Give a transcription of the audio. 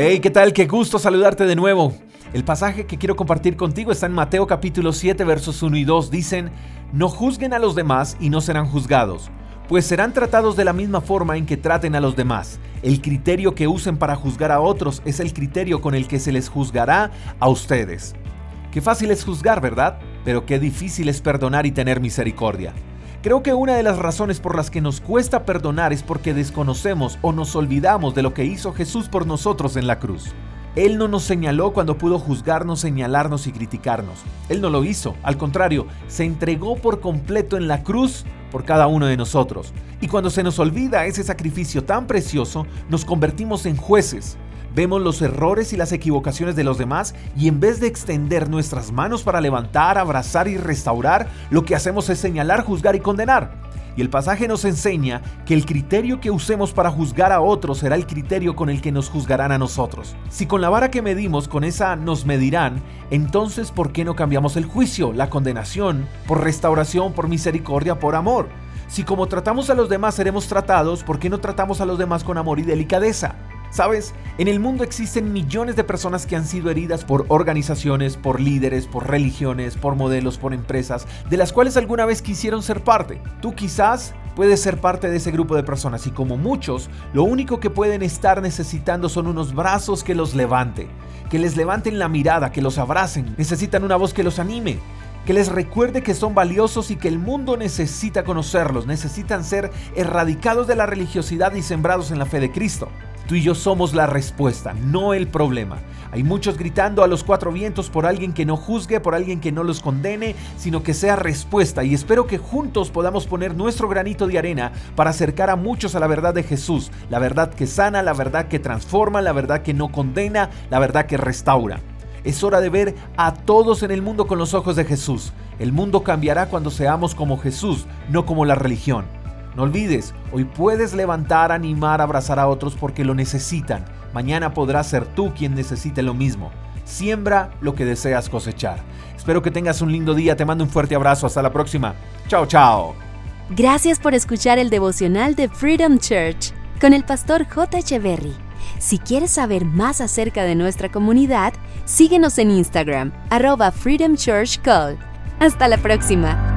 Hey, ¿qué tal? Qué gusto saludarte de nuevo. El pasaje que quiero compartir contigo está en Mateo capítulo 7 versos 1 y 2. Dicen, no juzguen a los demás y no serán juzgados, pues serán tratados de la misma forma en que traten a los demás. El criterio que usen para juzgar a otros es el criterio con el que se les juzgará a ustedes. Qué fácil es juzgar, ¿verdad? Pero qué difícil es perdonar y tener misericordia. Creo que una de las razones por las que nos cuesta perdonar es porque desconocemos o nos olvidamos de lo que hizo Jesús por nosotros en la cruz. Él no nos señaló cuando pudo juzgarnos, señalarnos y criticarnos. Él no lo hizo. Al contrario, se entregó por completo en la cruz por cada uno de nosotros. Y cuando se nos olvida ese sacrificio tan precioso, nos convertimos en jueces Vemos los errores y las equivocaciones de los demás y en vez de extender nuestras manos para levantar, abrazar y restaurar, lo que hacemos es señalar, juzgar y condenar. Y el pasaje nos enseña que el criterio que usemos para juzgar a otros será el criterio con el que nos juzgarán a nosotros. Si con la vara que medimos, con esa nos medirán, entonces ¿por qué no cambiamos el juicio, la condenación, por restauración, por misericordia, por amor? Si como tratamos a los demás seremos tratados, ¿por qué no tratamos a los demás con amor y delicadeza? Sabes, en el mundo existen millones de personas que han sido heridas por organizaciones, por líderes, por religiones, por modelos, por empresas, de las cuales alguna vez quisieron ser parte. Tú quizás puedes ser parte de ese grupo de personas y como muchos, lo único que pueden estar necesitando son unos brazos que los levante, que les levanten la mirada, que los abracen, necesitan una voz que los anime, que les recuerde que son valiosos y que el mundo necesita conocerlos, necesitan ser erradicados de la religiosidad y sembrados en la fe de Cristo. Tú y yo somos la respuesta, no el problema. Hay muchos gritando a los cuatro vientos por alguien que no juzgue, por alguien que no los condene, sino que sea respuesta. Y espero que juntos podamos poner nuestro granito de arena para acercar a muchos a la verdad de Jesús, la verdad que sana, la verdad que transforma, la verdad que no condena, la verdad que restaura. Es hora de ver a todos en el mundo con los ojos de Jesús. El mundo cambiará cuando seamos como Jesús, no como la religión. No olvides, hoy puedes levantar, animar, abrazar a otros porque lo necesitan. Mañana podrás ser tú quien necesite lo mismo. Siembra lo que deseas cosechar. Espero que tengas un lindo día. Te mando un fuerte abrazo. Hasta la próxima. Chao, chao. Gracias por escuchar el devocional de Freedom Church con el pastor J. Echeverry. Si quieres saber más acerca de nuestra comunidad, síguenos en Instagram, arroba Freedom Church Call. Hasta la próxima.